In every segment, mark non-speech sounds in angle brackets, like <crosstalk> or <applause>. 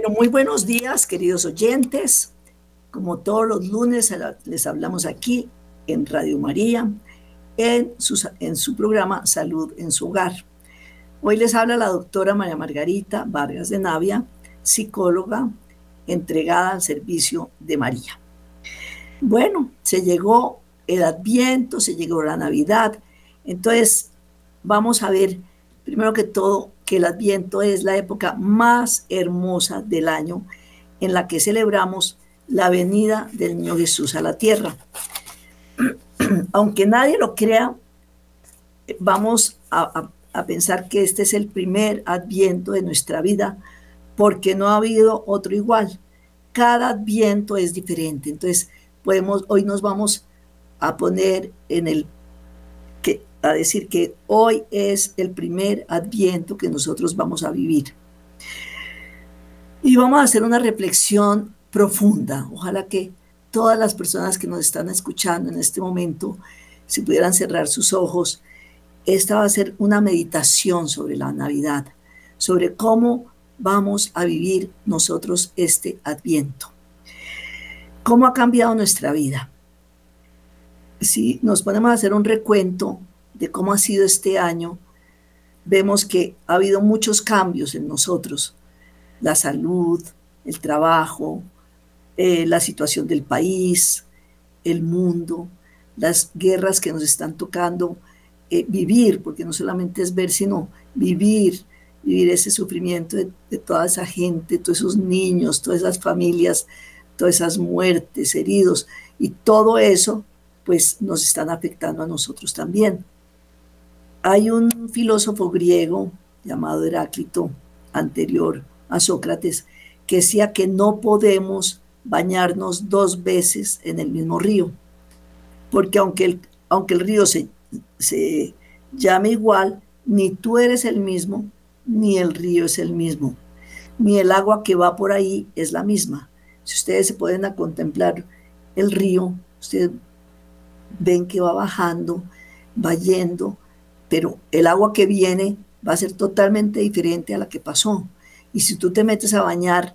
Bueno, muy buenos días, queridos oyentes. Como todos los lunes les hablamos aquí en Radio María, en su, en su programa Salud en su hogar. Hoy les habla la doctora María Margarita Vargas de Navia, psicóloga entregada al servicio de María. Bueno, se llegó el Adviento, se llegó la Navidad, entonces vamos a ver primero que todo que el Adviento es la época más hermosa del año en la que celebramos la venida del Niño Jesús a la tierra. <clears throat> Aunque nadie lo crea, vamos a, pensar que este es el primer Adviento de nuestra vida porque no ha habido otro igual. Cada Adviento es diferente. Entonces, podemos, hoy nos vamos a poner en el a decir que hoy es el primer adviento que nosotros vamos a vivir. Y vamos a hacer una reflexión profunda. Ojalá que todas las personas que nos están escuchando en este momento, si pudieran cerrar sus ojos, esta va a ser una meditación sobre la Navidad, sobre cómo vamos a vivir nosotros este adviento. ¿Cómo ha cambiado nuestra vida? Si nos ponemos a hacer un recuento de cómo ha sido este año, vemos que ha habido muchos cambios en nosotros. La salud, el trabajo, eh, la situación del país, el mundo, las guerras que nos están tocando eh, vivir, porque no solamente es ver, sino vivir, vivir ese sufrimiento de, de toda esa gente, todos esos niños, todas esas familias, todas esas muertes, heridos, y todo eso, pues nos están afectando a nosotros también. Hay un filósofo griego llamado Heráclito, anterior a Sócrates, que decía que no podemos bañarnos dos veces en el mismo río, porque aunque el, aunque el río se, se llame igual, ni tú eres el mismo, ni el río es el mismo, ni el agua que va por ahí es la misma. Si ustedes se pueden a contemplar el río, ustedes ven que va bajando, va yendo, pero el agua que viene va a ser totalmente diferente a la que pasó. Y si tú te metes a bañar,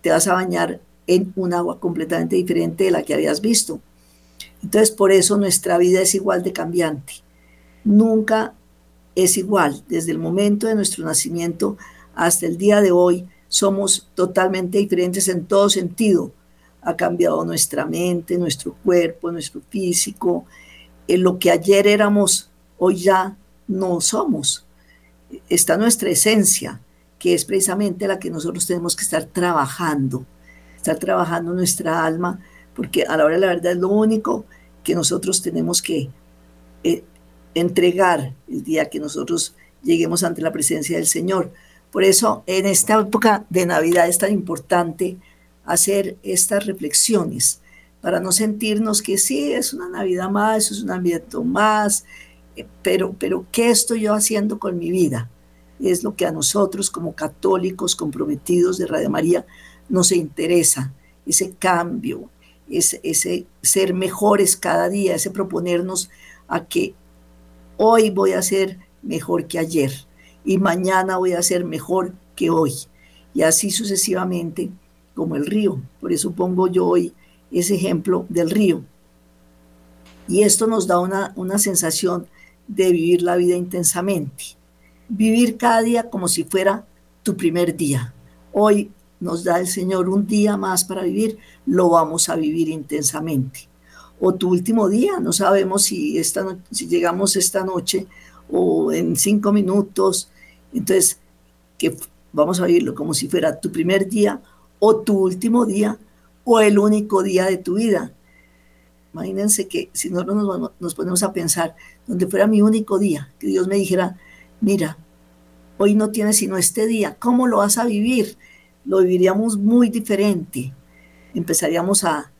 te vas a bañar en un agua completamente diferente de la que habías visto. Entonces, por eso nuestra vida es igual de cambiante. Nunca es igual. Desde el momento de nuestro nacimiento hasta el día de hoy, somos totalmente diferentes en todo sentido. Ha cambiado nuestra mente, nuestro cuerpo, nuestro físico. En lo que ayer éramos hoy ya no somos. Está nuestra esencia, que es precisamente la que nosotros tenemos que estar trabajando, estar trabajando nuestra alma, porque a la hora de la verdad es lo único que nosotros tenemos que eh, entregar el día que nosotros lleguemos ante la presencia del Señor. Por eso en esta época de Navidad es tan importante hacer estas reflexiones para no sentirnos que sí, es una Navidad más, es un Navidad más, pero, pero ¿qué estoy yo haciendo con mi vida? Es lo que a nosotros como católicos comprometidos de Radio María nos interesa, ese cambio, ese, ese ser mejores cada día, ese proponernos a que hoy voy a ser mejor que ayer y mañana voy a ser mejor que hoy. Y así sucesivamente como el río. Por eso pongo yo hoy ese ejemplo del río. Y esto nos da una, una sensación de vivir la vida intensamente. Vivir cada día como si fuera tu primer día. Hoy nos da el Señor un día más para vivir, lo vamos a vivir intensamente. O tu último día, no sabemos si, esta si llegamos esta noche o en cinco minutos. Entonces, que vamos a vivirlo como si fuera tu primer día o tu último día o el único día de tu vida. Imagínense que si nosotros nos, ponemos a pensar, donde fuera mi único día, que Dios me dijera, mira, hoy no tienes sino este día, ¿cómo lo vas a vivir? Lo viviríamos muy diferente. Empezaríamos a,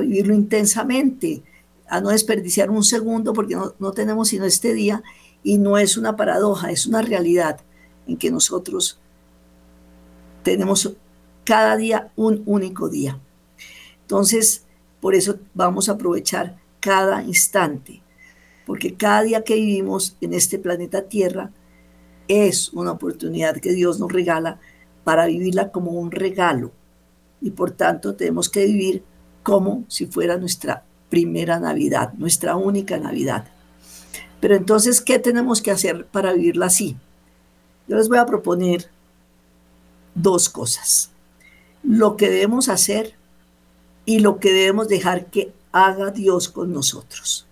vivirlo intensamente, a no desperdiciar un segundo porque no, tenemos sino este día y no es una paradoja, es una realidad en que nosotros tenemos cada día un único día. Entonces, por eso vamos a aprovechar cada instante, porque cada día que vivimos en este planeta Tierra es una oportunidad que Dios nos regala para vivirla como un regalo y por tanto tenemos que vivir como si fuera nuestra primera Navidad, nuestra única Navidad. Pero entonces, ¿qué tenemos que hacer para vivirla así? Yo les voy a proponer dos cosas. Lo que debemos hacer y lo que debemos dejar que haga Dios con nosotros.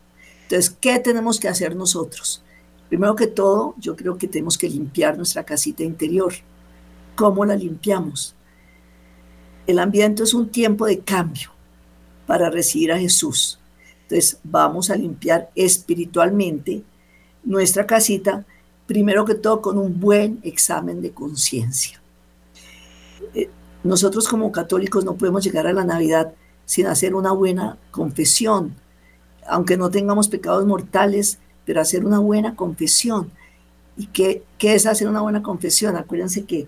Entonces, ¿qué tenemos que hacer nosotros? Primero que todo, yo creo que tenemos que limpiar nuestra casita interior. ¿Cómo la limpiamos? El ambiente es un tiempo de cambio para recibir a Jesús. Entonces, vamos a limpiar espiritualmente nuestra casita, primero que todo con un buen examen de conciencia. Eh, nosotros como católicos no podemos llegar a la Navidad sin hacer una buena confesión, aunque no tengamos pecados mortales, pero hacer una buena confesión. ¿Y qué, es hacer una buena confesión? Acuérdense que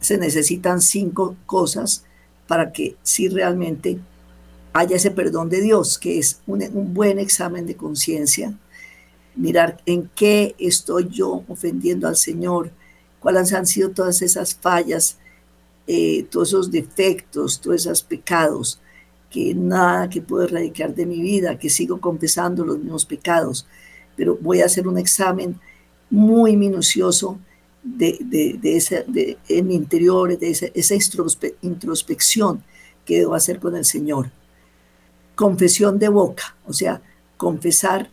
se necesitan cinco cosas para que si realmente haya ese perdón de Dios, que es un, buen examen de conciencia, mirar en qué estoy yo ofendiendo al Señor, cuáles han sido todas esas fallas, eh, todos esos defectos, todos esos pecados, que nada que puedo erradicar de mi vida, que sigo confesando los mismos pecados, pero voy a hacer un examen muy minucioso de, de, ese, en mi interior, de esa, esa introspección que debo hacer con el Señor confesión de boca, o sea, confesar,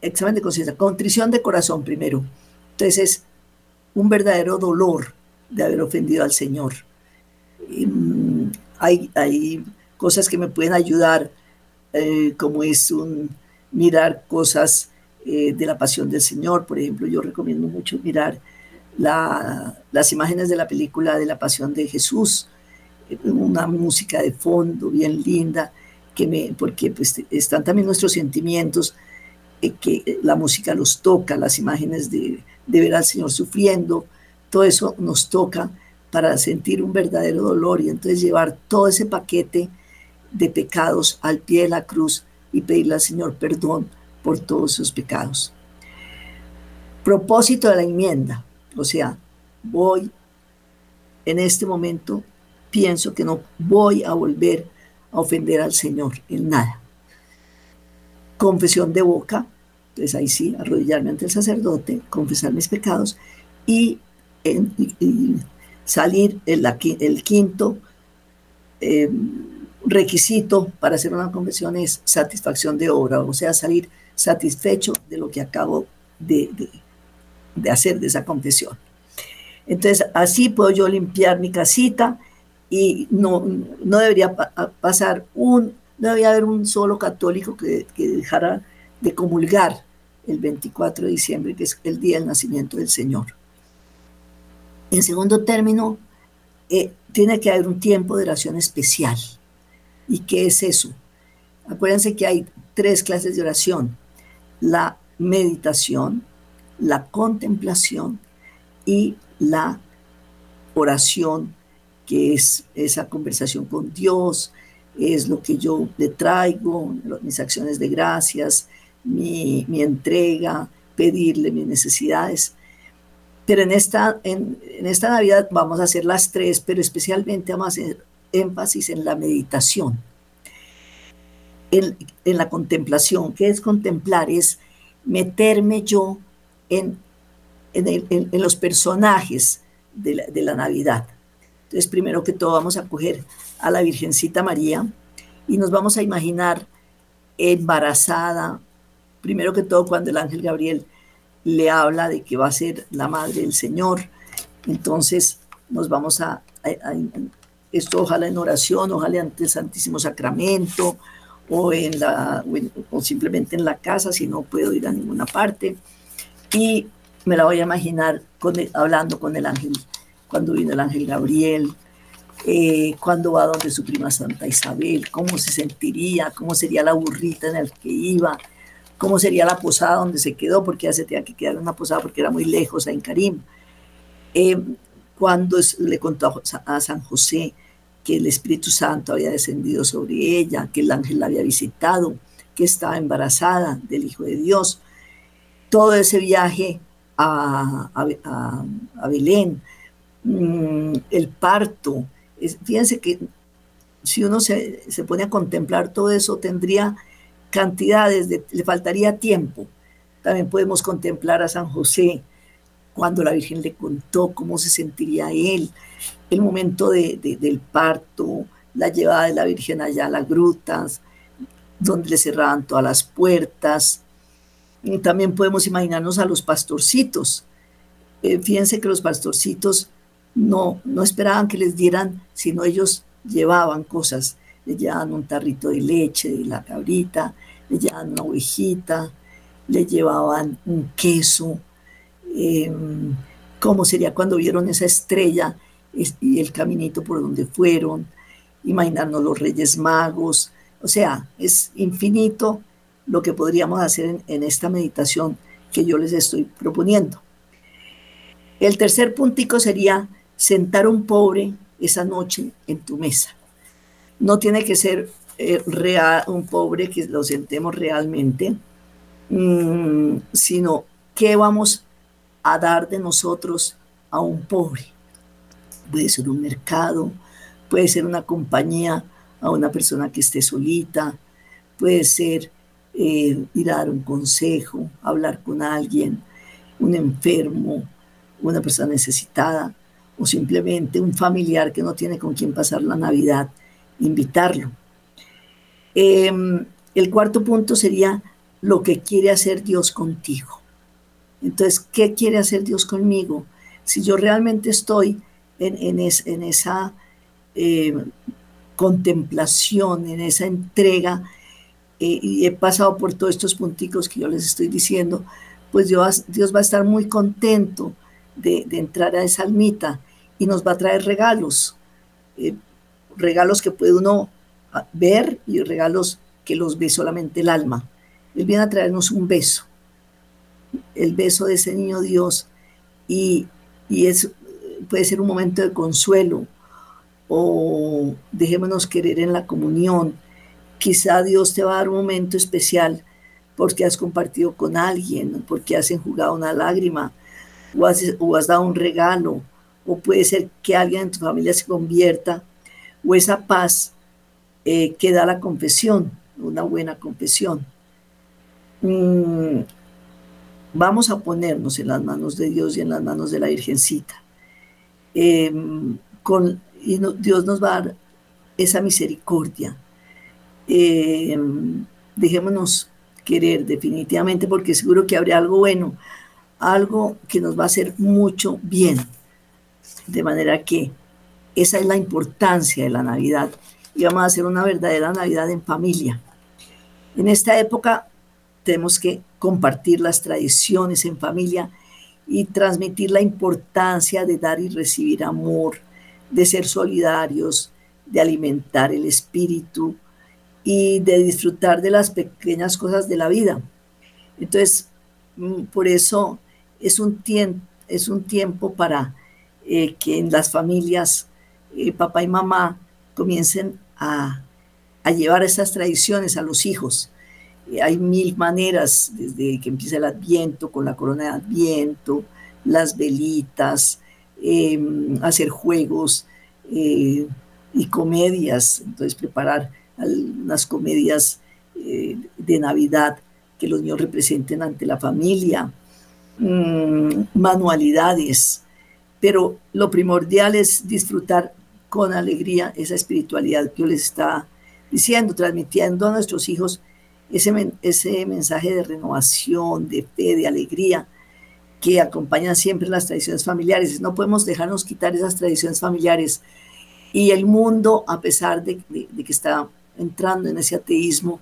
examen de conciencia, contrición de corazón primero. Entonces es un verdadero dolor de haber ofendido al Señor. Mm, hay, cosas que me pueden ayudar, eh, como es un, mirar cosas eh, de la pasión del Señor. Por ejemplo, yo recomiendo mucho mirar las imágenes de la película de la pasión de Jesús una música de fondo bien linda, que me, porque pues, están también nuestros sentimientos, eh, que la música los toca, las imágenes de ver al Señor sufriendo, todo eso nos toca para sentir un verdadero dolor y entonces llevar todo ese paquete de pecados al pie de la cruz y pedirle al Señor perdón por todos sus pecados. Propósito de la enmienda, o sea, voy en este momento pienso que no voy a volver a ofender al Señor en nada. Confesión de boca, entonces ahí sí, arrodillarme ante el sacerdote, confesar mis pecados y, salir el, quinto eh, requisito para hacer una confesión es satisfacción de obra, o sea, salir satisfecho de lo que acabo de, de hacer de esa confesión. Entonces, así puedo yo limpiar mi casita y no, no debería pasar un, no debería haber un solo católico que, dejara de comulgar el 24 de diciembre, que es el día del nacimiento del Señor. En segundo término, eh, tiene que haber un tiempo de oración especial. ¿Y qué es eso? Acuérdense que hay tres clases de oración. La meditación, la contemplación y la oración que es esa conversación con Dios, es lo que yo le traigo, mis acciones de gracias, mi, entrega, pedirle mis necesidades. Pero en esta, en, esta Navidad vamos a hacer las tres, pero especialmente vamos a hacer énfasis en la meditación, en, la contemplación. ¿Qué es contemplar? Es meterme yo en, en, los personajes de la Navidad entonces, primero que todo, vamos a coger a la Virgencita María y nos vamos a imaginar embarazada, primero que todo cuando el ángel Gabriel le habla de que va a ser la madre del Señor. Entonces, nos vamos a, esto ojalá en oración, ojalá ante el Santísimo Sacramento o, en la, o, simplemente en la casa si no puedo ir a ninguna parte. Y me la voy a imaginar con hablando con el ángel cuando vino el ángel Gabriel, eh, cuando va donde su prima Santa Isabel, cómo se sentiría, cómo sería la burrita en la que iba, cómo sería la posada donde se quedó, porque ya se tenía que quedar en una posada porque era muy lejos, en Karim. Eh, cuando le contó a San José que el Espíritu Santo había descendido sobre ella, que el ángel la había visitado, que estaba embarazada del Hijo de Dios. Todo ese viaje a, Belén, mm, el parto. fíjense que si uno se, se, pone a contemplar todo eso, tendría cantidades, de, le faltaría tiempo. También podemos contemplar a San José, cuando la Virgen le contó cómo se sentiría él, el momento de, del parto, la llevada de la Virgen allá a las grutas, donde le cerraban todas las puertas. También podemos imaginarnos a los pastorcitos. Eh, fíjense que los pastorcitos no, no esperaban que les dieran, sino ellos llevaban cosas. Le llevaban un tarrito de leche de la cabrita, le llevaban una ovejita, le llevaban un queso, Em, cómo sería cuando vieron esa estrella y el caminito por donde fueron, imaginarnos los reyes magos, o sea, es infinito lo que podríamos hacer en, esta meditación que yo les estoy proponiendo. El tercer puntico sería sentar un pobre esa noche en tu mesa. No tiene que ser eh, real, un pobre que lo sentemos realmente, mm, sino que vamos a dar de nosotros a un pobre. Puede ser un mercado, puede ser una compañía a una persona que esté solita, puede ser eh, ir a dar un consejo, hablar con alguien, un enfermo, una persona necesitada o simplemente un familiar que no tiene con quién pasar la Navidad, invitarlo. Em, el cuarto punto sería lo que quiere hacer Dios contigo. Entonces, ¿qué quiere hacer Dios conmigo? Si yo realmente estoy en, esa eh, contemplación, en esa entrega, eh, y he pasado por todos estos punticos que yo les estoy diciendo, pues Dios, Dios va a estar muy contento de, entrar a esa almita y nos va a traer regalos, eh, regalos que puede uno ah, ver y regalos que los ve solamente el alma. Él viene a traernos un beso, el beso de ese niño Dios y, y es, puede ser un momento de consuelo o dejémonos querer en la comunión. Quizá Dios te va a dar un momento especial porque has compartido con alguien, porque has enjugado una lágrima o has, o has dado un regalo, o puede ser que alguien en tu familia se convierta, o esa paz eh, que da la confesión, una buena confesión. Mm, Vamos a ponernos en las manos de Dios y en las manos de la Virgencita. Em, con, y Dios nos va a dar esa misericordia. Em, dejémonos querer definitivamente porque seguro que habrá algo bueno, algo que nos va a hacer mucho bien. De manera que esa es la importancia de la Navidad y vamos a hacer una verdadera Navidad en familia. En esta época tenemos que compartir las tradiciones en familia y transmitir la importancia de dar y recibir amor, de ser solidarios, de alimentar el espíritu y de disfrutar de las pequeñas cosas de la vida. Entonces, mm, por eso es un, tiempo, es un tiempo para eh, que en las familias papá y mamá comiencen a, a llevar esas tradiciones a los hijos. Hay mil maneras, desde que empieza el adviento, con la corona de adviento, las velitas, em, hacer juegos eh, y comedias, entonces preparar unas comedias eh, de Navidad que los niños representen ante la familia, mm, manualidades, pero lo primordial es disfrutar con alegría esa espiritualidad que yo les está diciendo, transmitiendo a nuestros hijos ese, ese mensaje de renovación, de fe, de alegría que acompaña siempre las tradiciones familiares. No podemos dejarnos quitar esas tradiciones familiares. Y el mundo, a pesar de, que está entrando en ese ateísmo,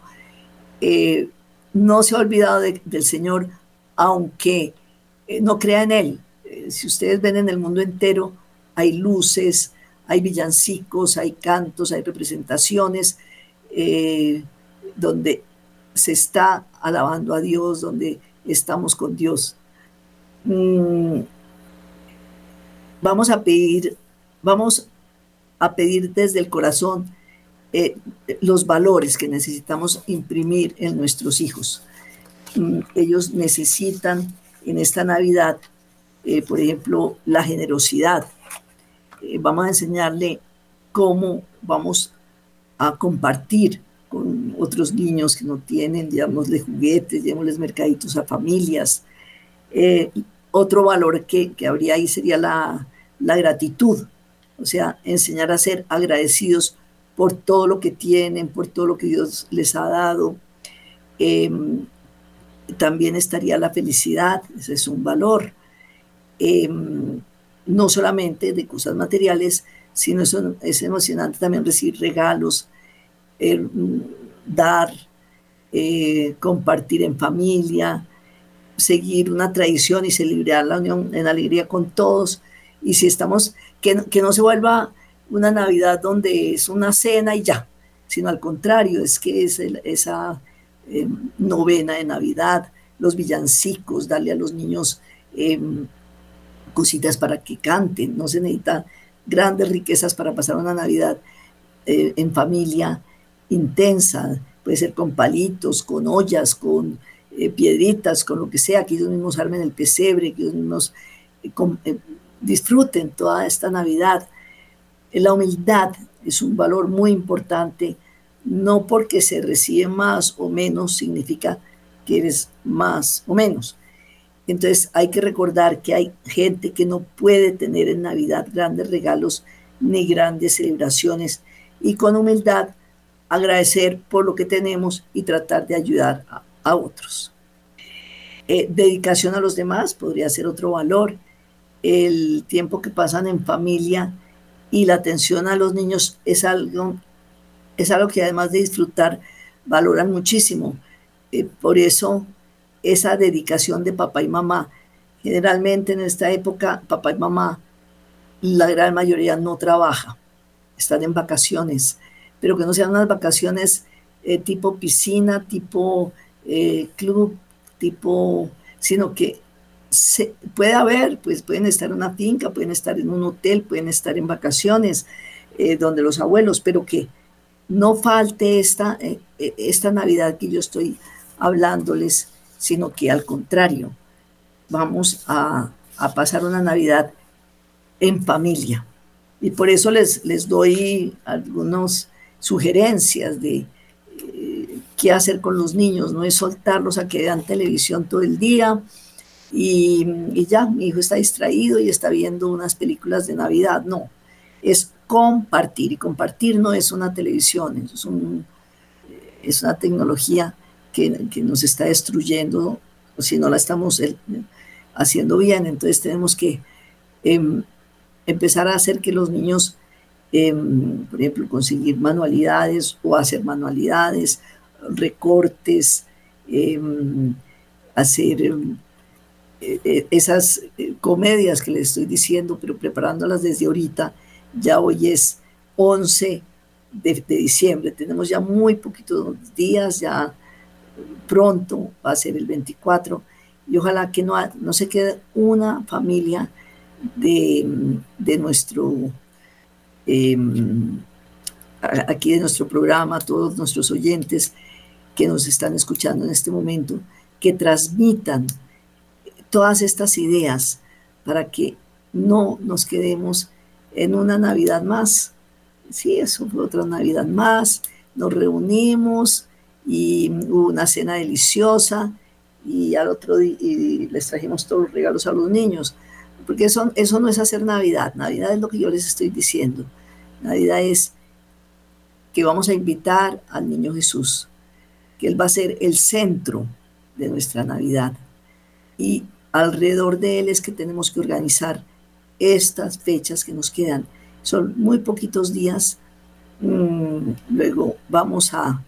eh, no se ha olvidado del Señor, aunque eh, no crea en Él. Eh, si ustedes ven en el mundo entero, hay luces, hay villancicos, hay cantos, hay representaciones, donde se está alabando a Dios, donde estamos con Dios. Mm, vamos a pedir, vamos a pedir desde el corazón eh, los valores que necesitamos imprimir en nuestros hijos. Mm, ellos necesitan en esta Navidad, eh, por ejemplo, la generosidad. Eh, vamos a enseñarle cómo vamos a compartir con otros niños que no tienen, de juguetes, llevémosles mercaditos a familias. Eh, otro valor que, que, habría ahí sería la, la gratitud, o sea, enseñar a ser agradecidos por todo lo que tienen, por todo lo que Dios les ha dado. Em, también estaría la felicidad, ese es un valor. Em, no solamente de cosas materiales, sino es emocionante también recibir regalos, dar, eh, compartir en familia, seguir una tradición y celebrar la unión en alegría con todos. Y si estamos, que, que no se vuelva una Navidad donde es una cena y ya, sino al contrario, es que es esa em, novena de Navidad, los villancicos, darle a los niños em, cositas para que canten, no se necesita grandes riquezas para pasar una Navidad eh, en familia intensa, puede ser con palitos, con ollas, con eh, piedritas, con lo que sea, que ellos mismos armen el pesebre, que ellos mismos eh, disfruten toda esta Navidad. La humildad es un valor muy importante, no porque se recibe más o menos significa que eres más o menos, entonces hay que recordar que hay gente que no puede tener en Navidad grandes regalos ni grandes celebraciones y con humildad agradecer por lo que tenemos y tratar de ayudar a, otros. Eh, dedicación a los demás podría ser otro valor. El tiempo que pasan en familia y la atención a los niños es algo, es algo que además de disfrutar valoran muchísimo. Eh, por eso esa dedicación de papá y mamá. Generalmente en esta época, papá y mamá, la gran mayoría no trabaja, están en vacaciones, pero que no sean unas vacaciones eh, tipo piscina, tipo eh, club, tipo, sino que se, puede haber, pues pueden estar en una finca, pueden estar en un hotel, pueden estar en vacaciones, eh, donde los abuelos, pero que no falte esta, esta Navidad que yo estoy hablándoles sino que al contrario, vamos a, pasar una Navidad en familia. Y por eso les, les doy algunas sugerencias de eh, qué hacer con los niños. No es soltarlos a que vean televisión todo el día y, ya, mi hijo está distraído y está viendo unas películas de Navidad. No, es compartir. Y compartir no es una televisión, es, es una tecnología que, nos está destruyendo si no la estamos eh, haciendo bien. Entonces tenemos que em, empezar a hacer que los niños, em, por ejemplo, conseguir manualidades o hacer manualidades, recortes, em, hacer e, e, esas eh, comedias que les estoy diciendo, pero preparándolas desde ahorita. Ya hoy es 11 de, de diciembre, tenemos ya muy poquitos días, ya pronto, va a ser el 24, y ojalá que no, no se quede una familia de, de nuestro, em, aquí de nuestro programa, todos nuestros oyentes que nos están escuchando en este momento, que transmitan todas estas ideas para que no nos quedemos en una Navidad más. Sí, eso fue otra Navidad más, nos reunimos, y hubo una cena deliciosa y al otro día les trajimos todos los regalos a los niños, porque eso, eso no es hacer Navidad, Navidad es lo que yo les estoy diciendo, Navidad es que vamos a invitar al niño Jesús, que Él va a ser el centro de nuestra Navidad. Y alrededor de Él es que tenemos que organizar estas fechas que nos quedan. Son muy poquitos días, mm, luego vamos a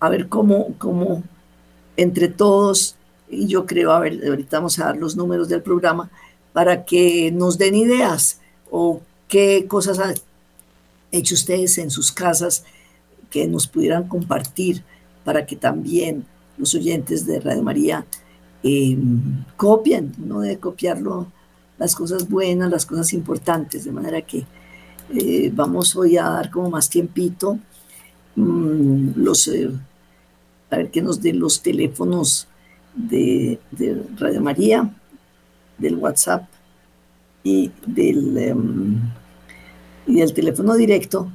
a ver cómo, cómo entre todos, y yo creo, a ver, ahorita vamos a dar los números del programa, para que nos den ideas o qué cosas han hecho ustedes en sus casas que nos pudieran compartir para que también los oyentes de Radio María em, copien, no de copiarlo, las cosas buenas, las cosas importantes, de manera que eh, vamos hoy a dar como más tiempito mm, los eh, a ver que nos den los teléfonos de, Radio María, del WhatsApp y del, em, y del teléfono directo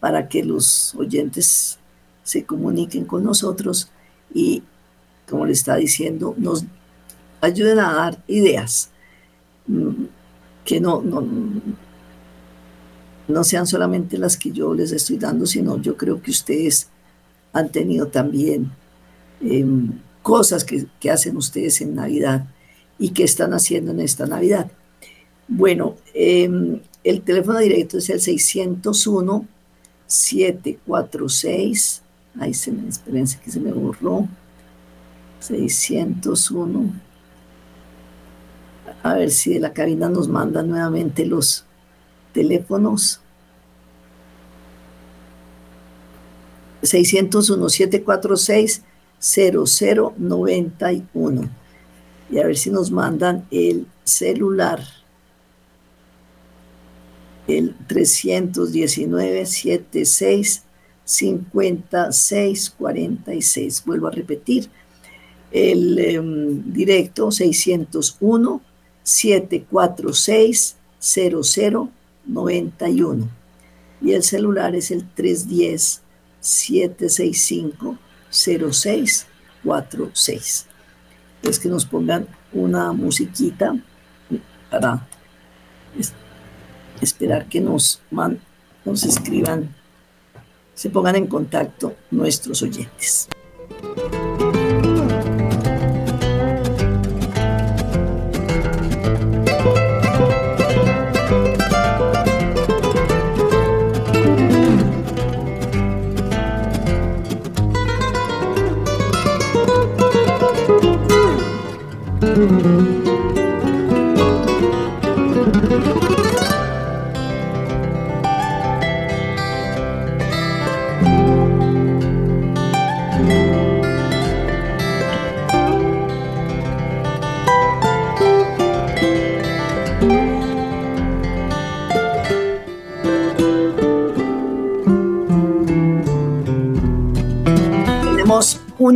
para que los oyentes se comuniquen con nosotros y, como le está diciendo, nos ayuden a dar ideas mm, que no, no, no sean solamente las que yo les estoy dando, sino yo creo que ustedes han tenido también em, cosas que, hacen ustedes en Navidad y que están haciendo en esta Navidad. Bueno, em, el teléfono directo es el 601 746. Ahí se me, espérense que se me borró. 601. A ver si de la cabina nos mandan nuevamente los teléfonos. 601-746-0091. Y a ver si nos mandan el celular. El 319-76-56-46. Vuelvo a repetir. El em, directo 601 746 0091 y el celular es el 310 765 0646. Es que nos pongan una musiquita para esperar que nos, nos escriban, se pongan en contacto nuestros oyentes.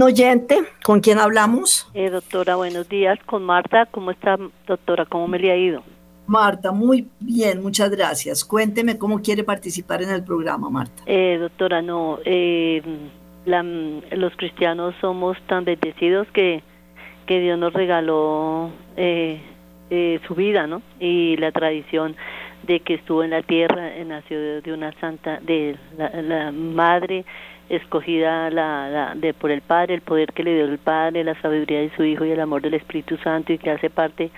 Un oyente con quien hablamos. Eh, doctora, buenos días. Con Marta, ¿cómo está, doctora? ¿Cómo me le ha ido? Marta, muy bien, muchas gracias. Cuénteme cómo quiere participar en el programa, Marta. Eh, doctora, no, eh, los cristianos somos tan bendecidos que, que Dios nos regaló eh, su vida, ¿no? Y la tradición de que estuvo en la tierra, nació de una santa, de la madre escogida la, de por el Padre, el poder que le dio el Padre, la sabiduría de su Hijo y el amor del Espíritu Santo y que hace parte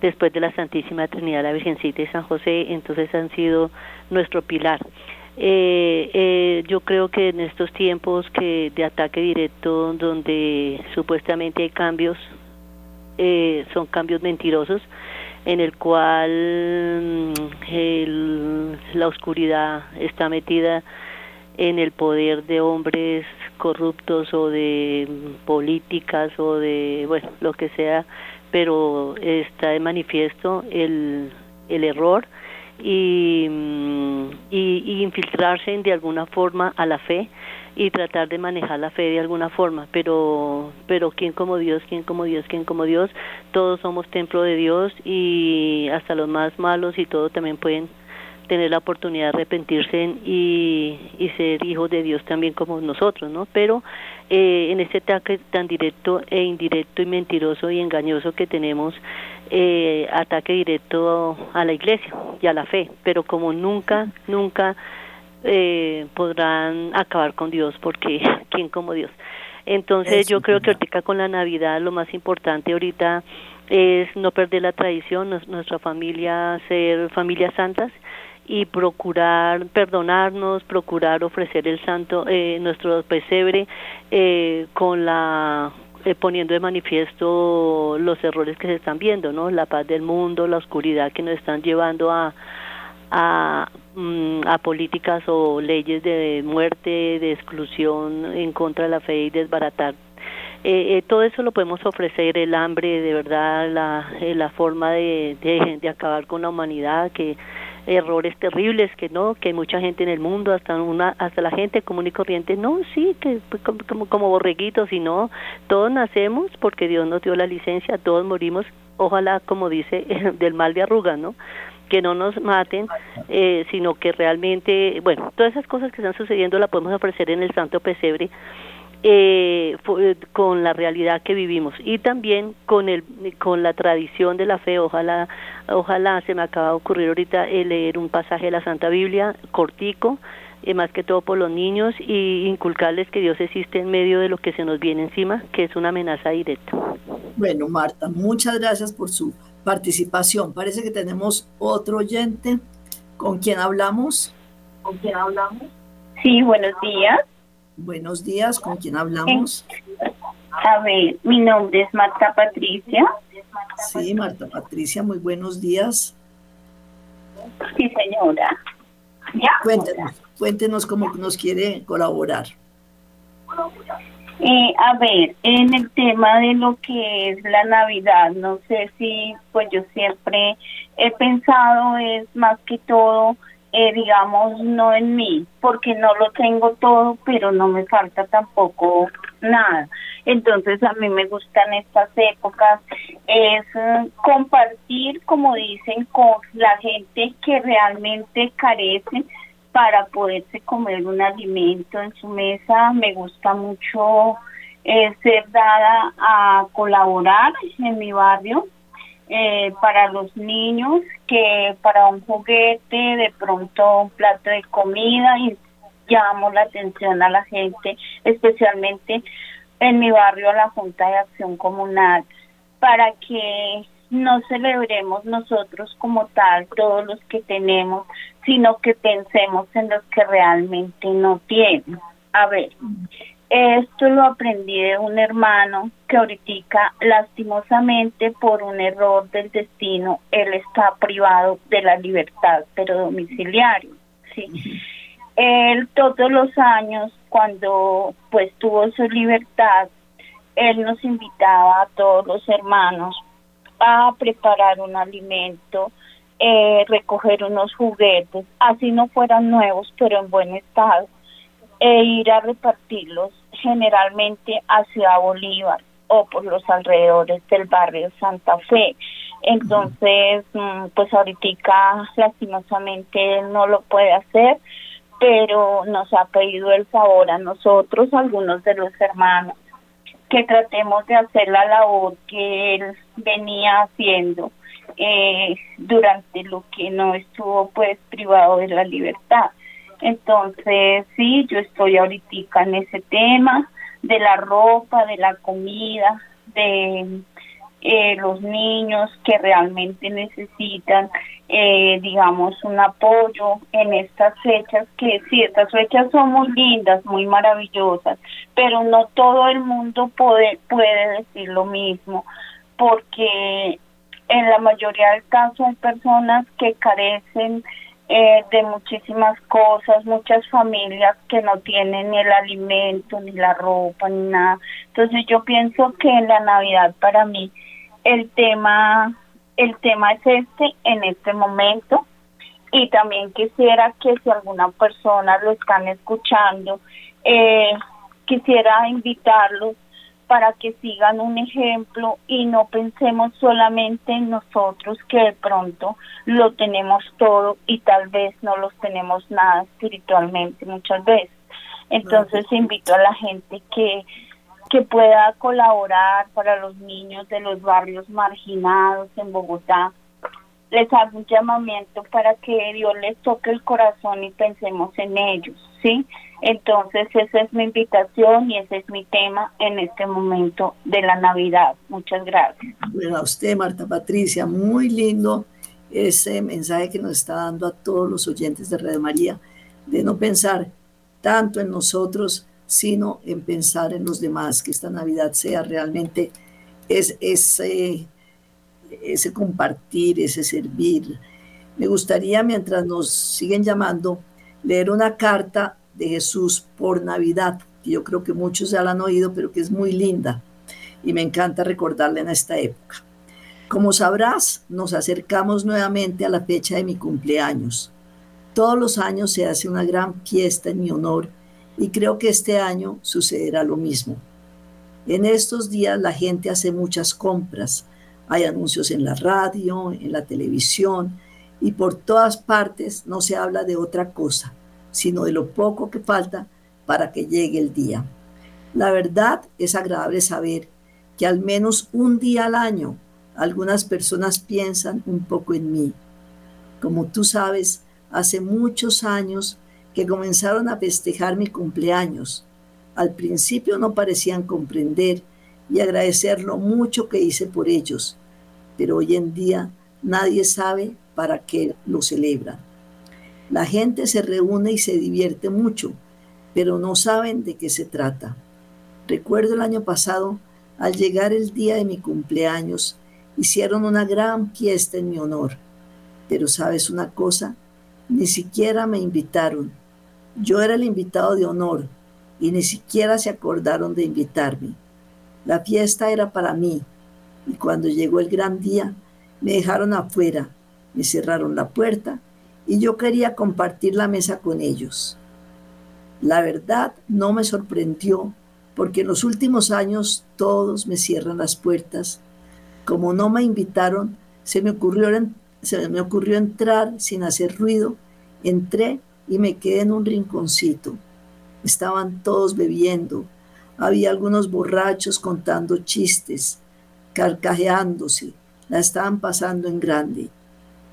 después de la Santísima Trinidad, la Virgencita y San José, entonces han sido nuestro pilar. Eh, eh, yo creo que en estos tiempos que de ataque directo, donde supuestamente hay cambios, eh, son cambios mentirosos, en el cual mm, la oscuridad está metida en el poder de hombres corruptos o de políticas o de, bueno, lo que sea, pero está de manifiesto el, el error y, mm, y, y, infiltrarse de alguna forma a la fe y tratar de manejar la fe de alguna forma, pero pero quién como Dios, quién como Dios, quién como Dios, todos somos templo de Dios y hasta los más malos y todo también pueden tener la oportunidad de arrepentirse y, y ser hijos de Dios también como nosotros, ¿no? Pero eh, en este ataque tan directo e indirecto y mentiroso y engañoso que tenemos, eh, ataque directo a la iglesia y a la fe, pero como nunca, nunca eh, podrán acabar con Dios, porque <laughs> ¿quién como Dios? Entonces yo creo que ahorita con la Navidad lo más importante ahorita es no perder la tradición, nuestra familia ser familias santas y procurar perdonarnos, procurar ofrecer el santo, eh, nuestro pesebre eh, con la eh, poniendo de manifiesto los errores que se están viendo, ¿no? La paz del mundo, la oscuridad que nos están llevando a a, mm, a políticas o leyes de muerte, de exclusión en contra de la fe y desbaratar eh, eh, todo eso lo podemos ofrecer, el hambre, de verdad, la, la forma de, de, acabar con la humanidad, que errores terribles que no, que hay mucha gente en el mundo, hasta una, hasta la gente común y corriente, no, sí, que pues, como, como, como borreguitos, y no, todos nacemos porque Dios nos dio la licencia, todos morimos, ojalá, como dice, <laughs> del mal de arruga, ¿no? Que no nos maten, eh, sino que realmente, bueno, todas esas cosas que están sucediendo las podemos ofrecer en el Santo Pesebre eh, con la realidad que vivimos. Y también con el con la tradición de la fe. Ojalá ojalá se me acaba de ocurrir ahorita leer un pasaje de la Santa Biblia cortico eh, más que todo por los niños y inculcarles que Dios existe en medio de lo que se nos viene encima que es una amenaza directa. Bueno Marta muchas gracias por su participación parece que tenemos otro oyente con quien hablamos con quien hablamos sí buenos días Buenos días, ¿con quién hablamos? A ver, mi nombre es Marta Patricia. Sí, Marta Patricia, muy buenos días. Sí, señora. ¿Ya? Cuéntenos, cuéntenos cómo nos quiere colaborar. Eh, a ver, en el tema de lo que es la Navidad, no sé si, pues yo siempre he pensado es más que todo eh, digamos, no en mí, porque no lo tengo todo, pero no me falta tampoco nada. Entonces a mí me gustan estas épocas, es eh, compartir, como dicen, con la gente que realmente carece para poderse comer un alimento en su mesa. Me gusta mucho eh, ser dada a colaborar en mi barrio eh, para los niños que para un juguete, de pronto un plato de comida y llamo la atención a la gente, especialmente en mi barrio, a la Junta de Acción Comunal, para que no celebremos nosotros como tal todos los que tenemos, sino que pensemos en los que realmente no tienen. A ver, esto lo aprendí de un hermano que ahorita lastimosamente por un error del destino, él está privado de la libertad, pero domiciliario, ¿sí? Él todos los años, cuando pues tuvo su libertad, él nos invitaba a todos los hermanos a preparar un alimento, eh, recoger unos juguetes, así no fueran nuevos, pero en buen estado, e ir a repartirlos generalmente hacia Bolívar o por los alrededores del barrio Santa Fe. Entonces, mm, pues ahorita lastimosamente él no lo puede hacer, pero nos ha pedido el favor a nosotros, algunos de los hermanos, que tratemos de hacer la labor que él venía haciendo eh, durante lo que no estuvo pues privado de la libertad. Entonces, sí, yo estoy ahorita en ese tema de la ropa, de la comida, de eh, los niños que realmente necesitan, eh, digamos, un apoyo en estas fechas, que sí, estas fechas son muy lindas, muy maravillosas, pero no todo el mundo puede, puede decir lo mismo, porque en la mayoría del caso hay personas que carecen eh, de muchísimas cosas, muchas familias que no tienen ni el alimento, ni la ropa, ni nada. Entonces yo pienso que en la Navidad para mí el tema, el tema es este en este momento y también quisiera que si alguna persona lo están escuchando, eh, quisiera invitarlos para que sigan un ejemplo y no pensemos solamente en nosotros que de pronto lo tenemos todo y tal vez no los tenemos nada espiritualmente muchas veces. Entonces invito a la gente que que pueda colaborar para los niños de los barrios marginados en Bogotá. Les hago un llamamiento para que Dios les toque el corazón y pensemos en ellos, ¿sí? Entonces esa es mi invitación y ese es mi tema en este momento de la Navidad. Muchas gracias. Bueno, a usted, Marta Patricia, muy lindo ese mensaje que nos está dando a todos los oyentes de Red María, de no pensar tanto en nosotros, sino en pensar en los demás, que esta Navidad sea realmente es, ese, ese compartir, ese servir. Me gustaría, mientras nos siguen llamando, leer una carta de Jesús por Navidad, que yo creo que muchos ya la han oído, pero que es muy linda y me encanta recordarla en esta época. Como sabrás, nos acercamos nuevamente a la fecha de mi cumpleaños. Todos los años se hace una gran fiesta en mi honor y creo que este año sucederá lo mismo. En estos días la gente hace muchas compras. Hay anuncios en la radio, en la televisión y por todas partes no se habla de otra cosa, sino de lo poco que falta para que llegue el día. La verdad es agradable saber que al menos un día al año algunas personas piensan un poco en mí. Como tú sabes, hace muchos años que comenzaron a festejar mi cumpleaños. Al principio no parecían comprender y agradecer lo mucho que hice por ellos, pero hoy en día nadie sabe para qué lo celebran. La gente se reúne y se divierte mucho, pero no saben de qué se trata. Recuerdo el año pasado, al llegar el día de mi cumpleaños, Hicieron una gran fiesta en mi honor. Pero sabes una cosa, ni siquiera me invitaron. Yo era el invitado de honor y ni siquiera se acordaron de invitarme. La fiesta era para mí y cuando llegó el gran día me dejaron afuera, me cerraron la puerta y yo quería compartir la mesa con ellos. La verdad no me sorprendió porque en los últimos años todos me cierran las puertas como no me invitaron, se me ocurrió, se me ocurrió entrar sin hacer ruido. Entré y me quedé en un rinconcito. Estaban todos bebiendo. Había algunos borrachos contando chistes, carcajeándose. La estaban pasando en grande.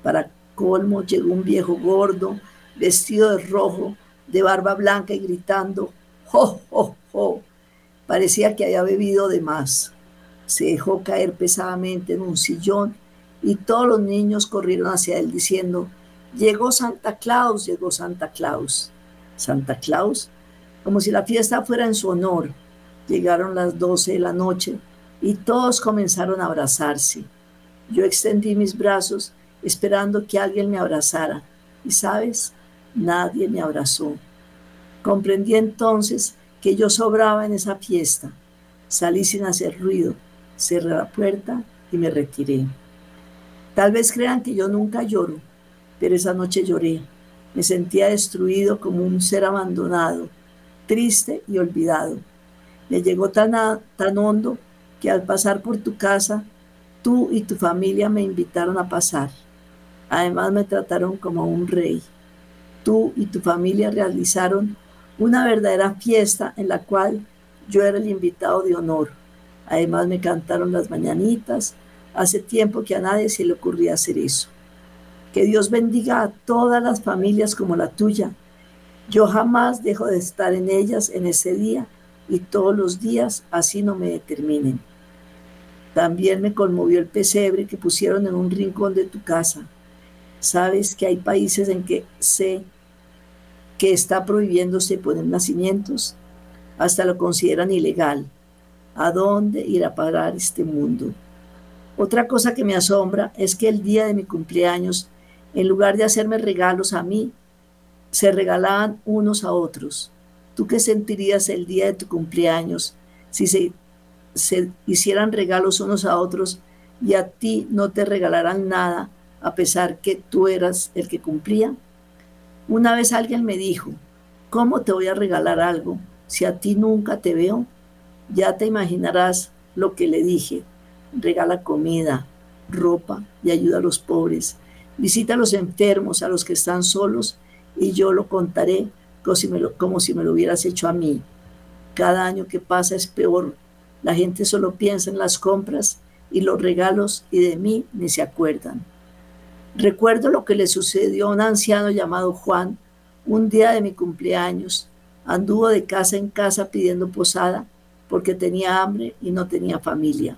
Para colmo llegó un viejo gordo, vestido de rojo, de barba blanca y gritando, ¡Jo, jo, jo! Parecía que había bebido de más se dejó caer pesadamente en un sillón y todos los niños corrieron hacia él diciendo, llegó Santa Claus, llegó Santa Claus. Santa Claus, como si la fiesta fuera en su honor. Llegaron las 12 de la noche y todos comenzaron a abrazarse. Yo extendí mis brazos esperando que alguien me abrazara y sabes, nadie me abrazó. Comprendí entonces que yo sobraba en esa fiesta. Salí sin hacer ruido cerré la puerta y me retiré. Tal vez crean que yo nunca lloro, pero esa noche lloré. Me sentía destruido como un ser abandonado, triste y olvidado. Me llegó tan, tan hondo que al pasar por tu casa, tú y tu familia me invitaron a pasar. Además me trataron como un rey. Tú y tu familia realizaron una verdadera fiesta en la cual yo era el invitado de honor. Además me cantaron las mañanitas. Hace tiempo que a nadie se le ocurría hacer eso. Que Dios bendiga a todas las familias como la tuya. Yo jamás dejo de estar en ellas en ese día y todos los días así no me determinen. También me conmovió el pesebre que pusieron en un rincón de tu casa. Sabes que hay países en que sé que está prohibiéndose poner nacimientos, hasta lo consideran ilegal a dónde ir a parar este mundo. Otra cosa que me asombra es que el día de mi cumpleaños, en lugar de hacerme regalos a mí, se regalaban unos a otros. ¿Tú qué sentirías el día de tu cumpleaños si se, se hicieran regalos unos a otros y a ti no te regalaran nada a pesar que tú eras el que cumplía? Una vez alguien me dijo, ¿cómo te voy a regalar algo si a ti nunca te veo? Ya te imaginarás lo que le dije. Regala comida, ropa y ayuda a los pobres. Visita a los enfermos, a los que están solos, y yo lo contaré como si me lo, como si me lo hubieras hecho a mí. Cada año que pasa es peor. La gente solo piensa en las compras y los regalos y de mí ni se acuerdan. Recuerdo lo que le sucedió a un anciano llamado Juan un día de mi cumpleaños. Anduvo de casa en casa pidiendo posada porque tenía hambre y no tenía familia.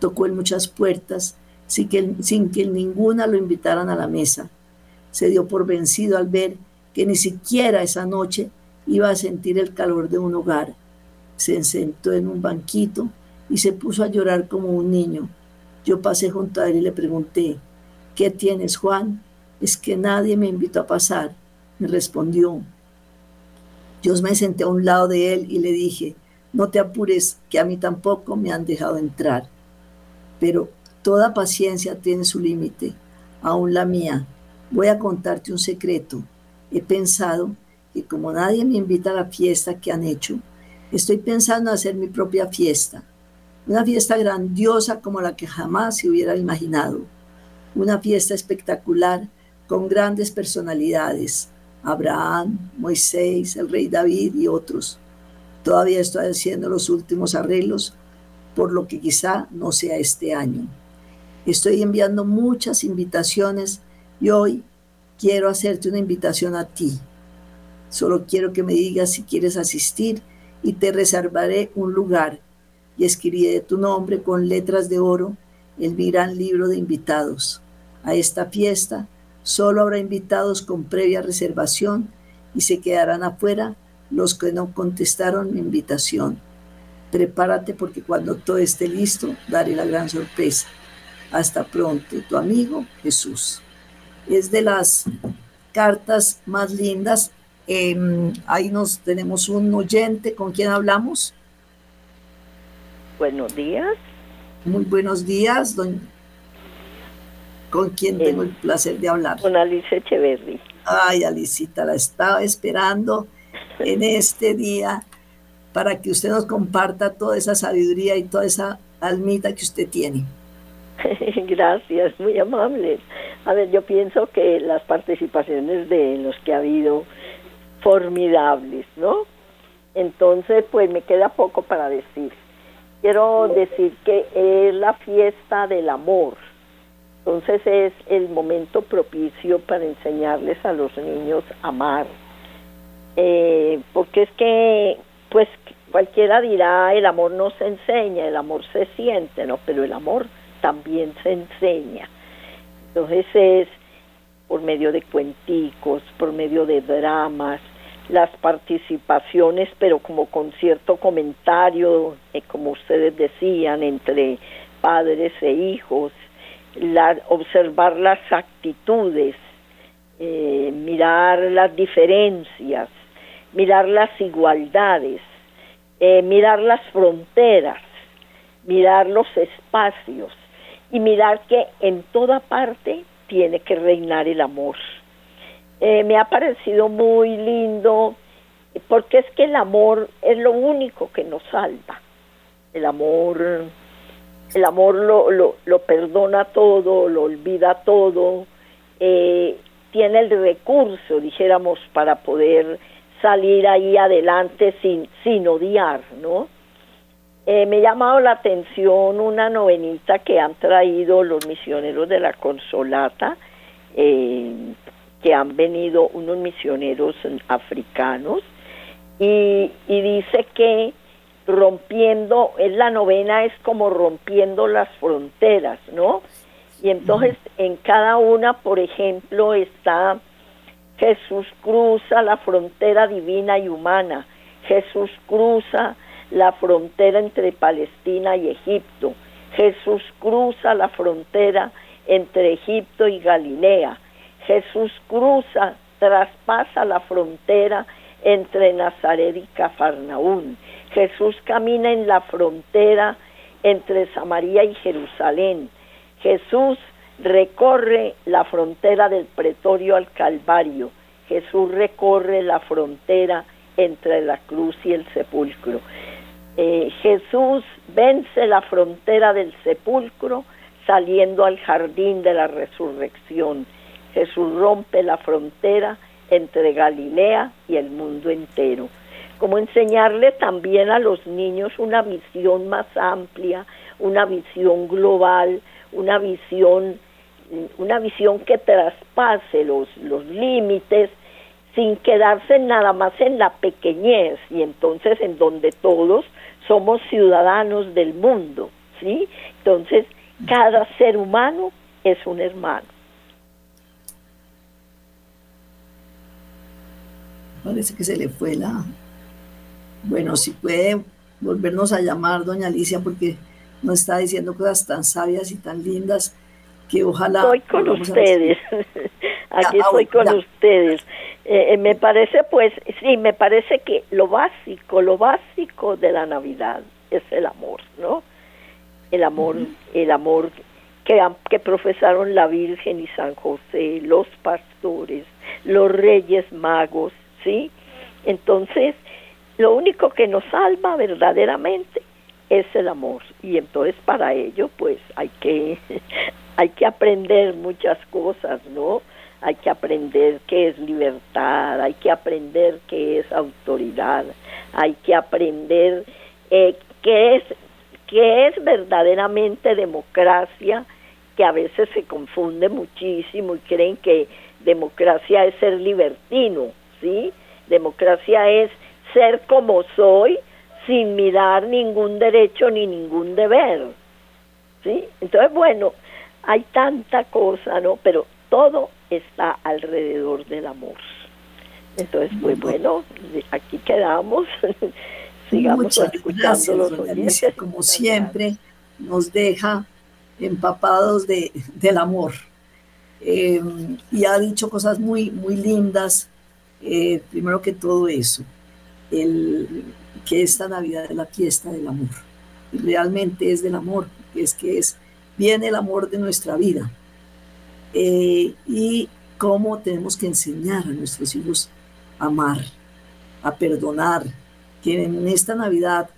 Tocó en muchas puertas sin que, ninguna lo invitaran a la mesa. Se dio por vencido al ver que ni siquiera esa noche iba a sentir el calor de un hogar. Se sentó en un banquito y se puso a llorar como un niño. Yo pasé junto a él y le pregunté, ¿qué tienes, Juan? Es que nadie me invitó a pasar. Me respondió. Yo me senté a un lado de él y le dije, no te apures, que a mí tampoco me han dejado entrar. Pero Toda paciencia tiene su límite, aún la mía. Voy a contarte un secreto. He pensado que como nadie me invita a la fiesta que han hecho, estoy pensando en hacer mi propia fiesta. Una fiesta grandiosa como la que jamás se hubiera imaginado. Una fiesta espectacular con grandes personalidades. Abraham, Moisés, el rey David y otros. Todavía estoy haciendo los últimos arreglos, por lo que quizá no sea este año. Estoy enviando muchas invitaciones y hoy quiero hacerte una invitación a ti. Solo quiero que me digas si quieres asistir y te reservaré un lugar y escribiré tu nombre con letras de oro mi gran libro de invitados. A esta fiesta solo habrá invitados con previa reservación y se quedarán afuera los que no contestaron mi invitación. Prepárate porque cuando todo esté listo daré la gran sorpresa. Hasta pronto, tu amigo Jesús. Es de las cartas más lindas. Em, ahí nos tenemos un oyente con quien hablamos. Buenos días. Muy buenos días, don... con quien tengo el placer de hablar. Con Alicia Echeverry. Ay, Alicita, la estaba esperando <laughs> en este día para que usted nos comparta toda esa sabiduría y toda esa almita que usted tiene. <laughs> Gracias, muy amable. A ver, yo pienso que las participaciones de los que ha habido formidables, ¿no? Entonces, pues me queda poco para decir. Quiero decir que es la fiesta del amor. Entonces es el momento propicio para enseñarles a los niños a amar. Eh, porque es que, pues cualquiera dirá, el amor no se enseña, el amor se siente, ¿no? Pero el amor también se enseña. Entonces es por medio de cuenticos, por medio de dramas, las participaciones, pero como con cierto comentario, eh, como ustedes decían, entre padres e hijos, la, observar las actitudes, eh, mirar las diferencias, mirar las igualdades, eh, mirar las fronteras, mirar los espacios, y mirar que en toda parte tiene que reinar el amor. Eh, me ha parecido muy lindo porque es que el amor es lo único que nos salva. El amor, el amor lo, lo, lo perdona todo, lo olvida todo, eh, tiene el recurso, dijéramos, para poder salir ahí adelante sin, sin odiar, ¿no? Eh, me ha llamado la atención una novenita que han traído los misioneros de la Consolata, eh, que han venido unos misioneros africanos, y, dice que rompiendo, es la novena es como rompiendo las fronteras, ¿no? Y entonces en cada una, por ejemplo, está Jesús cruza la frontera divina y humana, Jesús cruza la frontera entre Palestina y Egipto. Jesús cruza la frontera entre Egipto y Galilea. Jesús cruza, traspasa la frontera entre Nazaret y Cafarnaún. Jesús camina en la frontera entre Samaria y Jerusalén. Jesús recorre la frontera del pretorio al Calvario. Jesús recorre la frontera entre la cruz y el sepulcro. Eh, Jesús vence la frontera del sepulcro saliendo al jardín de la resurrección. Jesús rompe la frontera entre Galilea y el mundo entero. Como enseñarle también a los niños una visión más amplia, una visión global, una visión, una visión que traspase los, los límites sin quedarse nada más en la pequeñez y entonces en donde todos somos ciudadanos del mundo, ¿sí? Entonces, cada ser humano es un hermano. Parece que se le fue la... Bueno, si puede volvernos a llamar, doña Alicia, porque nos está diciendo cosas tan sabias y tan lindas que ojalá... Estoy con ustedes, <laughs> aquí estoy con ustedes. Eh, eh, me parece, pues, sí, me parece que lo básico, lo básico de la Navidad es el amor, ¿no? El amor, el amor que, que profesaron la Virgen y San José, los pastores, los reyes magos, ¿sí? Entonces, lo único que nos salva verdaderamente es el amor y entonces para ello pues hay que <laughs> hay que aprender muchas cosas, ¿no? Hay que aprender qué es libertad, hay que aprender qué es autoridad, hay que aprender eh, qué es qué es verdaderamente democracia, que a veces se confunde muchísimo y creen que democracia es ser libertino, ¿sí? Democracia es ser como soy sin mirar ningún derecho ni ningún deber. ¿Sí? Entonces, bueno, hay tanta cosa, ¿no? Pero todo está alrededor del amor. Entonces, pues bueno, aquí quedamos. <laughs> Sigamos Muchas escuchando los Como siempre, nos deja empapados de, del amor. Eh, y ha dicho cosas muy, muy lindas. Eh, primero que todo eso, el, que esta Navidad es la fiesta del amor. Realmente es del amor, es que es, viene el amor de nuestra vida. Eh, y cómo tenemos que enseñar a nuestros hijos a amar, a perdonar, que en esta Navidad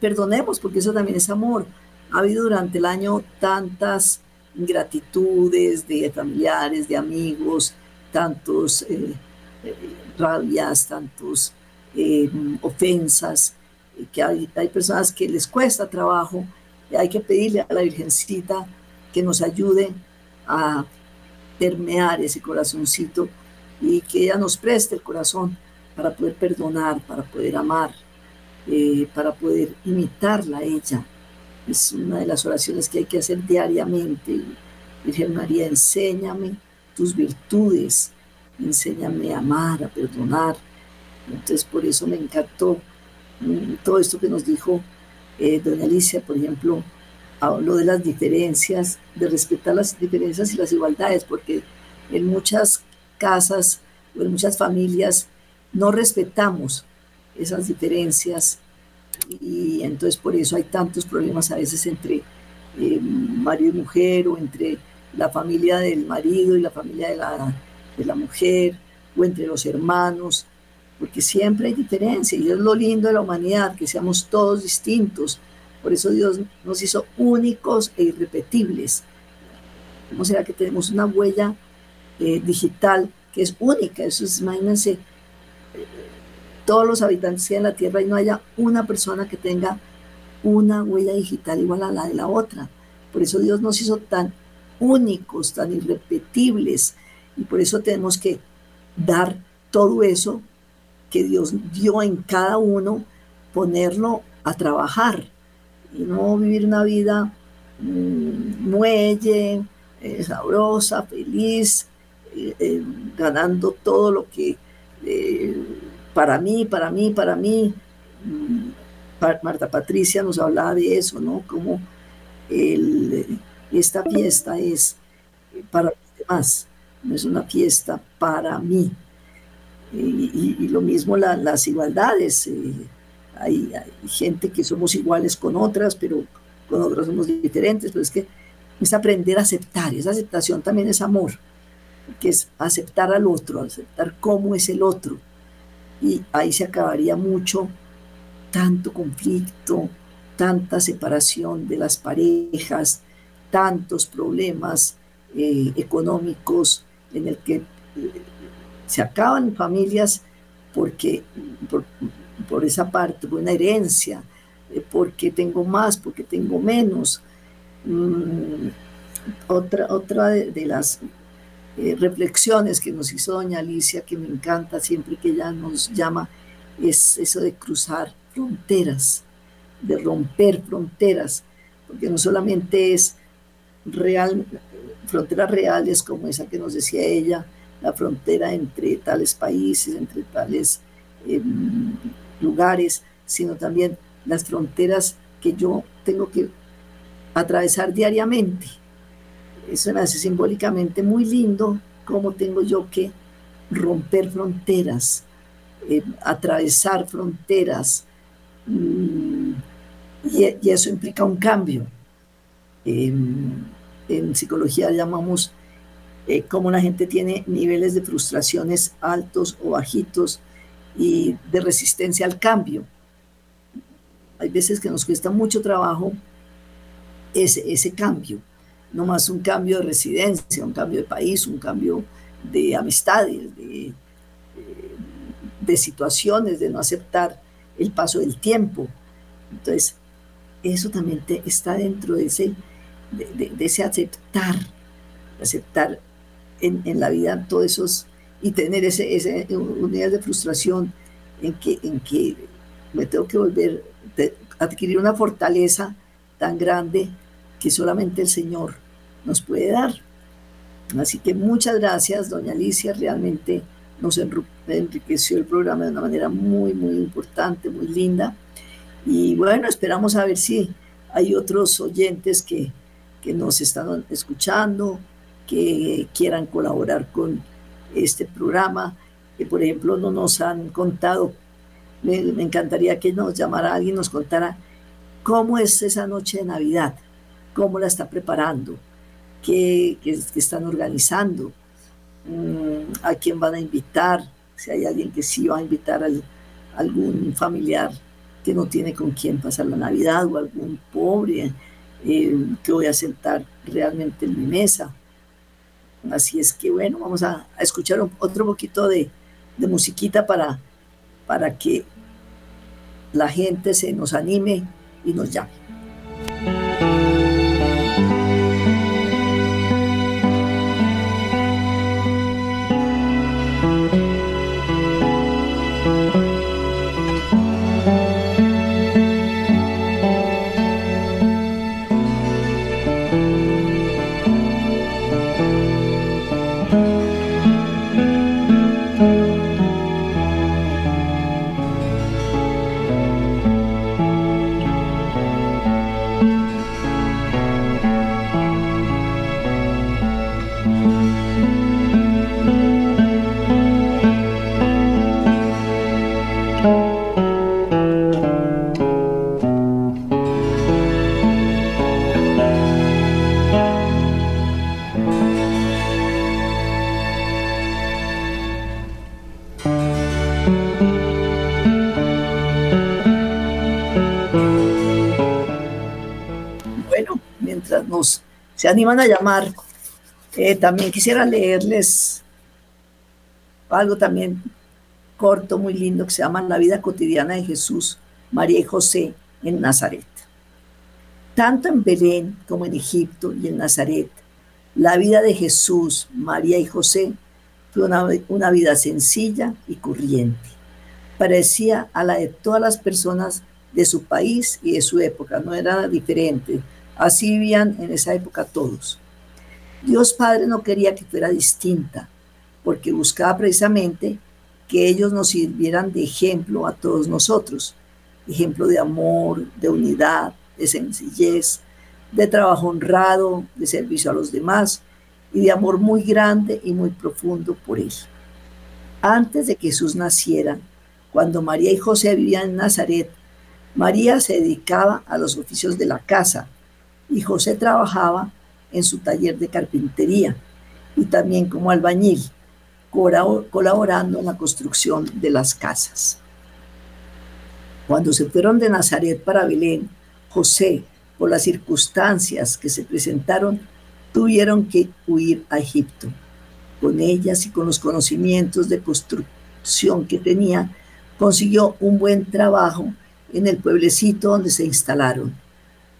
perdonemos, porque eso también es amor. Ha habido durante el año tantas ingratitudes de familiares, de amigos, tantos eh, rabias, tantos eh, ofensas, que hay, hay, personas que les cuesta trabajo, y hay que pedirle a la Virgencita que nos ayude a permear ese corazoncito y que ella nos preste el corazón para poder perdonar, para poder amar, eh, para poder imitarla a ella. Es una de las oraciones que hay que hacer diariamente. Virgen María, enséñame tus virtudes, enséñame a amar, a perdonar, entonces, por eso me encantó mm, todo esto que nos dijo eh, doña Alicia, por ejemplo, habló de las diferencias, de respetar las diferencias y las igualdades, porque en muchas casas o en muchas familias no respetamos esas diferencias. Y entonces por eso hay tantos problemas a veces entre eh, marido y mujer o entre la familia del marido y la familia de la, de la mujer o entre los hermanos porque siempre hay diferencia y es lo lindo de la humanidad, que seamos todos distintos. Por eso Dios nos hizo únicos e irrepetibles. ¿Cómo será que tenemos una huella eh, digital que es única? Eso es, imagínense, todos los habitantes de la Tierra y no haya una persona que tenga una huella digital igual a la de la otra. Por eso Dios nos hizo tan únicos, tan irrepetibles, y por eso tenemos que dar todo eso que Dios dio en cada uno, ponerlo a trabajar y no vivir una vida mm, muelle, eh, sabrosa, feliz, eh, eh, ganando todo lo que para mí, para mí, para mí. Mm, Marta Patricia nos hablaba de eso, ¿no? Como esta fiesta es para los demás, no es una fiesta para mí. Y, lo mismo las igualdades. Eh, hay, gente que somos iguales con otras, pero con otras somos diferentes, pero es que es aprender a aceptar, esa aceptación también es amor, que es aceptar al otro, aceptar cómo es el otro. Y ahí se acabaría mucho tanto conflicto, tanta separación de las parejas, tantos problemas eh, económicos en el que se acaban familias porque por, esa parte, por una herencia, eh, porque tengo más, porque tengo menos. Mm, otra otra de, las eh, reflexiones que nos hizo doña Alicia, que me encanta siempre que ella nos llama, es eso de cruzar fronteras, de romper fronteras, porque no solamente es real, fronteras reales como esa que nos decía ella, la frontera entre tales países, entre tales em, lugares, sino también las fronteras que yo tengo que atravesar diariamente. Eso me hace simbólicamente muy lindo cómo tengo yo que romper fronteras, em, atravesar fronteras, mm, y, eso implica un cambio. Em, en psicología llamamos eh, cómo la gente tiene niveles de frustraciones altos o bajitos y de resistencia al cambio. Hay veces que nos cuesta mucho trabajo ese, ese cambio, no más un cambio de residencia, un cambio de país, un cambio de amistades, de, de situaciones, de no aceptar el paso del tiempo. Entonces, eso también está dentro de ese, de, ese aceptar, aceptar en, en, la vida todos esos y tener ese, ese unidad de frustración en que, en que me tengo que volver a adquirir una fortaleza tan grande que solamente el Señor nos puede dar. Así que muchas gracias, doña Alicia, realmente nos enriqueció el programa de una manera muy, muy importante, muy linda. Y bueno, esperamos a ver si hay otros oyentes que, que nos están escuchando, que quieran colaborar con este programa, que por ejemplo no nos han contado. Me, encantaría que nos llamara alguien, nos contara cómo es esa noche de Navidad, cómo la está preparando, qué, qué están organizando, Mm, a quién van a invitar, si hay alguien que sí va a invitar a algún familiar que no tiene con quién pasar la Navidad o algún pobre eh, que voy a sentar realmente en mi mesa. Así es que bueno, vamos a, escuchar otro poquito de, de musiquita para, para que la gente se nos anime y nos llame. Animan a llamar. Eh, también quisiera leerles algo también corto, muy lindo, que se llama La vida cotidiana de Jesús, María y José en Nazaret. Tanto en Belén como en Egipto y en Nazaret, la vida de Jesús, María y José fue una, una vida sencilla y corriente. Parecía a la de todas las personas de su país y de su época, no era diferente, Así vivían en esa época todos. Dios Padre no quería que fuera distinta, porque buscaba precisamente que ellos nos sirvieran de ejemplo a todos nosotros, ejemplo de amor, de unidad, de sencillez, de trabajo honrado, de servicio a los demás y de amor muy grande y muy profundo por Él. Antes de que Jesús naciera, cuando María y José vivían en Nazaret, María se dedicaba a los oficios de la casa, y José trabajaba en su taller de carpintería y también como albañil, colaborando en la construcción de las casas. Cuando se fueron de Nazaret para Belén, José, por las circunstancias que se presentaron, tuvieron que huir a Egipto. Con ellas y con los conocimientos de construcción que tenía, consiguió un buen trabajo en el pueblecito donde se instalaron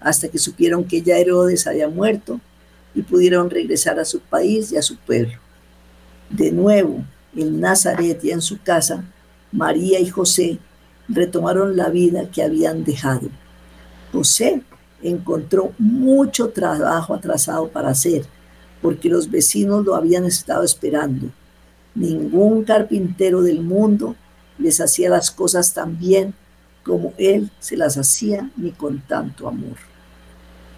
hasta que supieron que ya Herodes había muerto y pudieron regresar a su país y a su pueblo. De nuevo, en Nazaret y en su casa, María y José retomaron la vida que habían dejado. José encontró mucho trabajo atrasado para hacer, porque los vecinos lo habían estado esperando. Ningún carpintero del mundo les hacía las cosas tan bien como él se las hacía ni con tanto amor.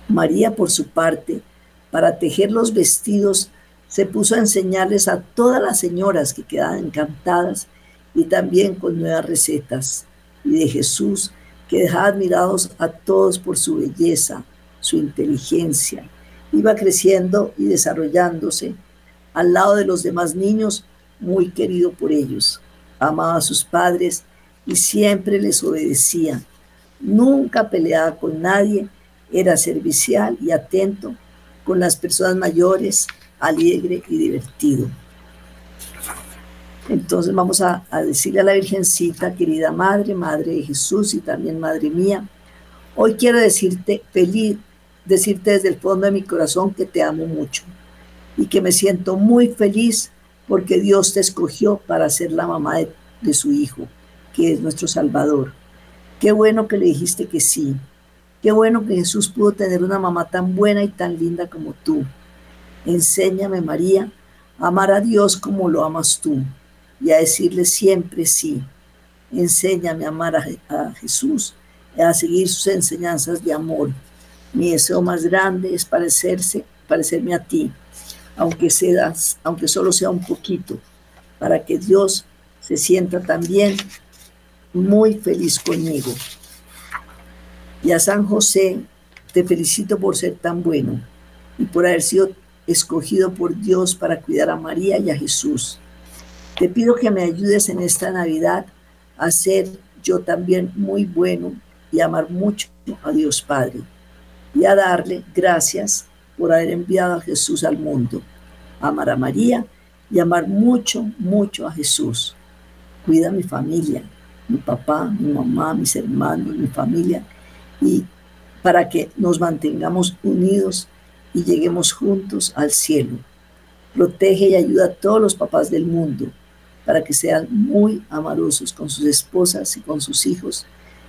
María, por su parte, para tejer los vestidos, se puso a enseñarles a todas las señoras que quedaban encantadas y también con nuevas recetas. Y de Jesús, que dejaba admirados a todos por su belleza, su inteligencia Iba creciendo y desarrollándose al lado de los demás niños, muy querido por ellos. Amaba a sus padres y siempre les obedecía. Nunca peleaba con nadie, era servicial y atento con las personas mayores, alegre y divertido. Entonces vamos a, decirle a la Virgencita, querida Madre, Madre de Jesús y también Madre mía, hoy quiero decirte feliz, decirte desde el fondo de mi corazón que te amo mucho y que me siento muy feliz porque Dios te escogió para ser la mamá de, su Hijo, que es nuestro Salvador. Qué bueno que le dijiste que sí. Qué bueno que Jesús pudo tener una mamá tan buena y tan linda como tú. Enséñame, María, a amar a Dios como lo amas tú y a decirle siempre sí. Enséñame a amar a, Jesús y a seguir sus enseñanzas de amor. Mi deseo más grande es parecerse, parecerme a ti, aunque, seas, aunque solo sea un poquito, para que Dios se sienta también muy feliz conmigo. Y a San José, te felicito por ser tan bueno y por haber sido escogido por Dios para cuidar a María y a Jesús. Te pido que me ayudes en esta Navidad a ser yo también muy bueno y amar mucho a Dios Padre y a darle gracias por haber enviado a Jesús al mundo, amar a María y amar mucho, mucho a Jesús. Cuida a mi familia, mi papá, mi mamá, mis hermanos, mi familia, y para que nos mantengamos unidos y lleguemos juntos al cielo. Protege y ayuda a todos los papás del mundo para que sean muy amorosos con sus esposas y con sus hijos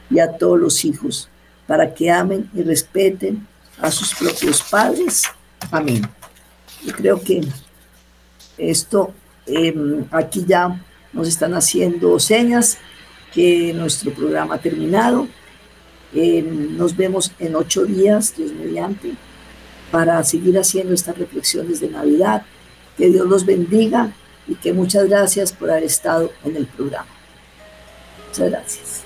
y a todos los hijos, para que amen y respeten a sus propios padres. Amén. Y creo que esto em, aquí ya nos están haciendo señas que nuestro programa ha terminado. Nos vemos en ocho días, Dios mediante, para seguir haciendo estas reflexiones de Navidad. Que Dios los bendiga y que muchas gracias por haber estado en el programa. Muchas gracias.